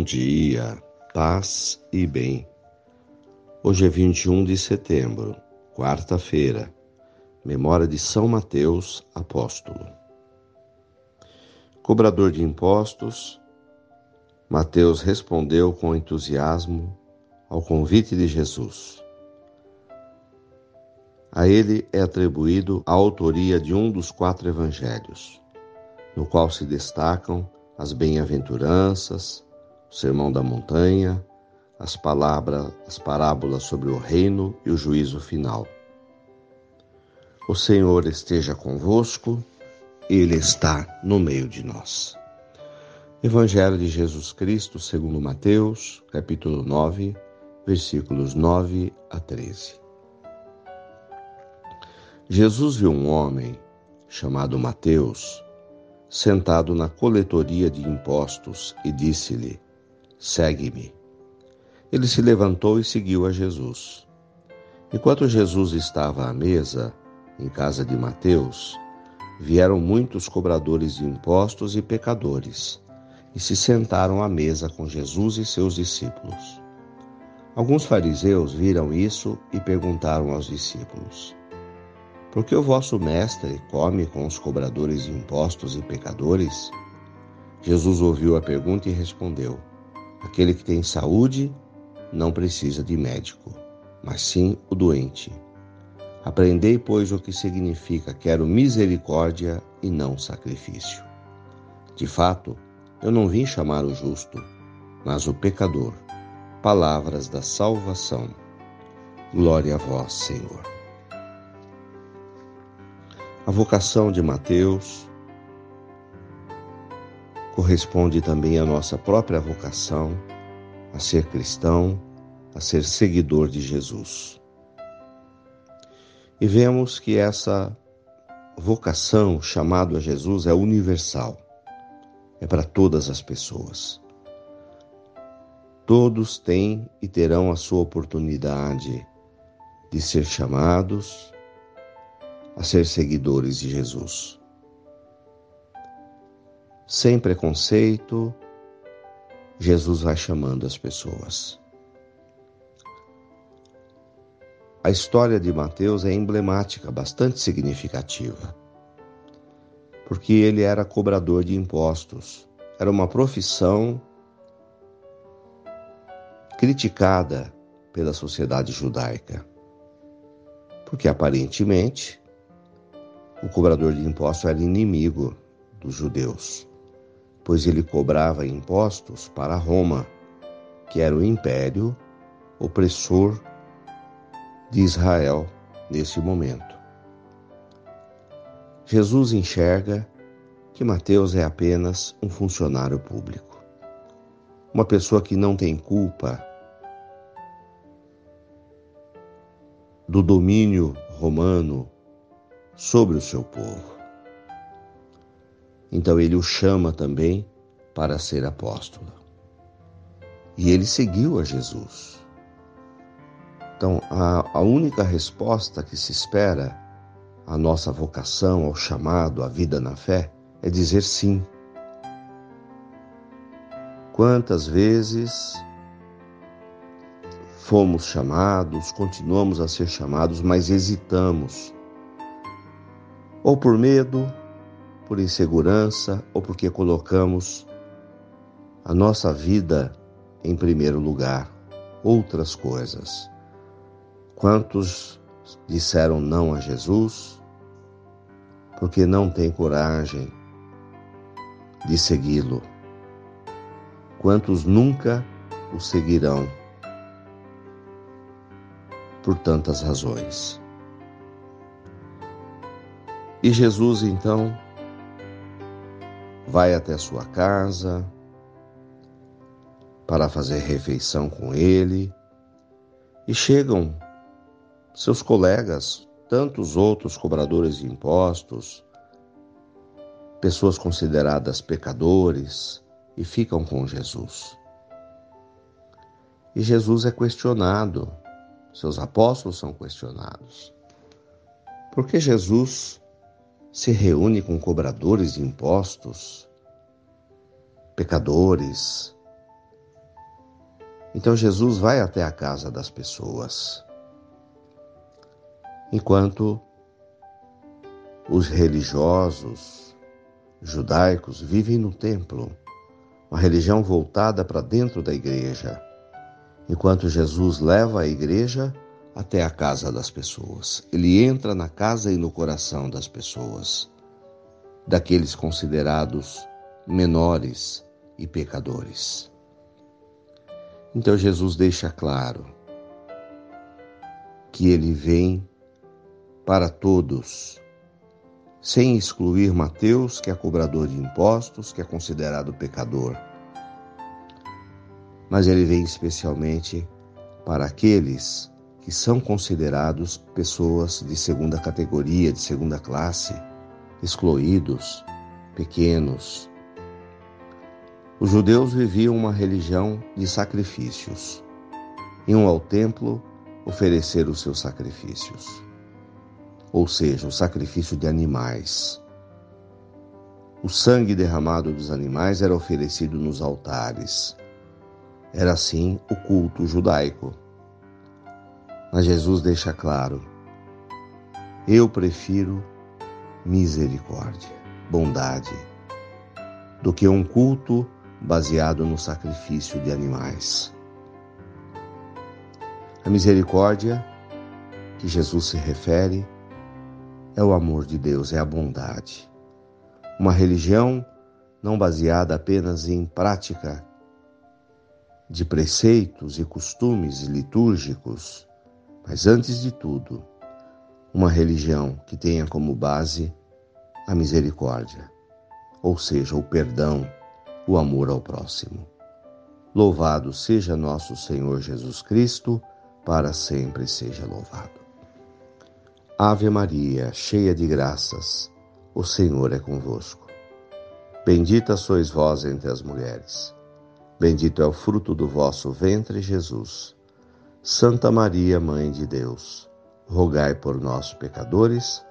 Bom dia, paz e bem. Hoje é 21 de setembro, quarta-feira, memória de São Mateus, apóstolo. Cobrador de impostos, Mateus respondeu com entusiasmo ao convite de Jesus. A ele é atribuído a autoria de um dos quatro evangelhos, no qual se destacam as bem-aventuranças, o Sermão da Montanha, as palavras, as parábolas sobre o reino e o juízo final. O Senhor esteja convosco, ele está no meio de nós. Evangelho de Jesus Cristo, segundo Mateus, capítulo 9, versículos 9 a 13. Jesus viu um homem chamado Mateus sentado na coletoria de impostos e disse-lhe: Segue-me. Ele se levantou e seguiu a Jesus. Enquanto Jesus estava à mesa, em casa de Mateus, vieram muitos cobradores de impostos e pecadores e se sentaram à mesa com Jesus e seus discípulos. Alguns fariseus viram isso e perguntaram aos discípulos: Por que o vosso mestre come com os cobradores de impostos e pecadores? Jesus ouviu a pergunta e respondeu: Aquele que tem saúde não precisa de médico, mas sim o doente. Aprendei, pois, o que significa quero misericórdia e não sacrifício. De fato, eu não vim chamar o justo, mas o pecador. Palavras da salvação. Glória a vós, Senhor. A vocação de Mateus corresponde também à nossa própria vocação a ser cristão, a ser seguidor de Jesus. E vemos que essa vocação chamado a Jesus é universal, é para todas as pessoas. Todos têm e terão a sua oportunidade de ser chamados a ser seguidores de Jesus sem preconceito, Jesus vai chamando as pessoas. A história de Mateus é emblemática, bastante significativa, porque ele era cobrador de impostos. Era uma profissão criticada pela sociedade judaica, porque aparentemente o cobrador de impostos era inimigo dos judeus pois ele cobrava impostos para Roma, que era o império opressor de Israel nesse momento. Jesus enxerga que Mateus é apenas um funcionário público, uma pessoa que não tem culpa do domínio romano sobre o seu povo. Então ele o chama também para ser apóstolo. E ele seguiu a Jesus. Então, a, a única resposta que se espera à nossa vocação, ao chamado, à vida na fé, é dizer sim. Quantas vezes fomos chamados, continuamos a ser chamados, mas hesitamos, ou por medo, por insegurança ou porque colocamos a nossa vida em primeiro lugar, outras coisas. Quantos disseram não a Jesus porque não têm coragem de segui-lo? Quantos nunca o seguirão por tantas razões? E Jesus então vai até sua casa para fazer refeição com ele e chegam seus colegas, tantos outros cobradores de impostos, pessoas consideradas pecadores, e ficam com Jesus. E Jesus é questionado, seus apóstolos são questionados. Por que Jesus se reúne com cobradores de impostos, pecadores, Então Jesus vai até a casa das pessoas. Enquanto os religiosos judaicos vivem no templo, uma religião voltada para dentro da igreja, enquanto Jesus leva a igreja até a casa das pessoas. Ele entra na casa e no coração das pessoas, daqueles considerados menores e pecadores. Então Jesus deixa claro que ele vem para todos, sem excluir Mateus, que é cobrador de impostos, que é considerado pecador. Mas ele vem especialmente para aqueles que são considerados pessoas de segunda categoria, de segunda classe, excluídos, pequenos, os judeus viviam uma religião de sacrifícios. Iam ao templo oferecer os seus sacrifícios, ou seja, o sacrifício de animais. O sangue derramado dos animais era oferecido nos altares. Era assim o culto judaico. Mas Jesus deixa claro: eu prefiro misericórdia, bondade, do que um culto baseado no sacrifício de animais. A misericórdia que Jesus se refere é o amor de Deus, é a bondade. Uma religião não baseada apenas em prática de preceitos e costumes litúrgicos, mas antes de tudo, uma religião que tenha como base a misericórdia, ou seja, o perdão o amor ao próximo. Louvado seja nosso Senhor Jesus Cristo, para sempre seja louvado. Ave Maria, cheia de graças, o Senhor é convosco. Bendita sois vós entre as mulheres. Bendito é o fruto do vosso ventre, Jesus. Santa Maria, Mãe de Deus, rogai por nós, pecadores,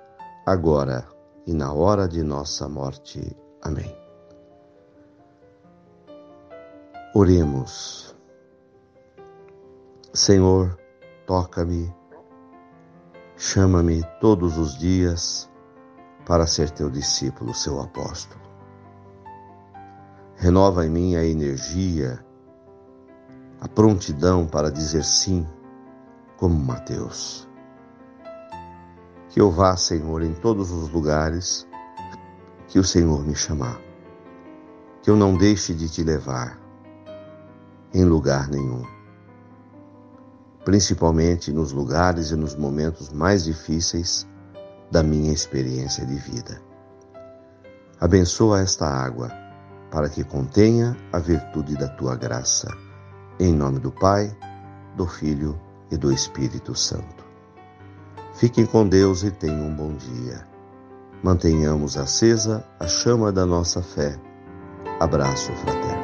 agora e na hora de nossa morte. Amém. Oremos. Senhor, toca-me, chama-me todos os dias para ser teu discípulo, seu apóstolo. Renova em mim a energia, a prontidão para dizer sim, como Mateus. Que eu vá, Senhor, em todos os lugares que o Senhor me chamar. Que eu não deixe de te levar em lugar nenhum. Principalmente nos lugares e nos momentos mais difíceis da minha experiência de vida. Abençoa esta água para que contenha a virtude da tua graça. Em nome do Pai, do Filho e do Espírito Santo. Fiquem com Deus e tenham um bom dia. Mantenhamos acesa a chama da nossa fé. Abraço fraterno.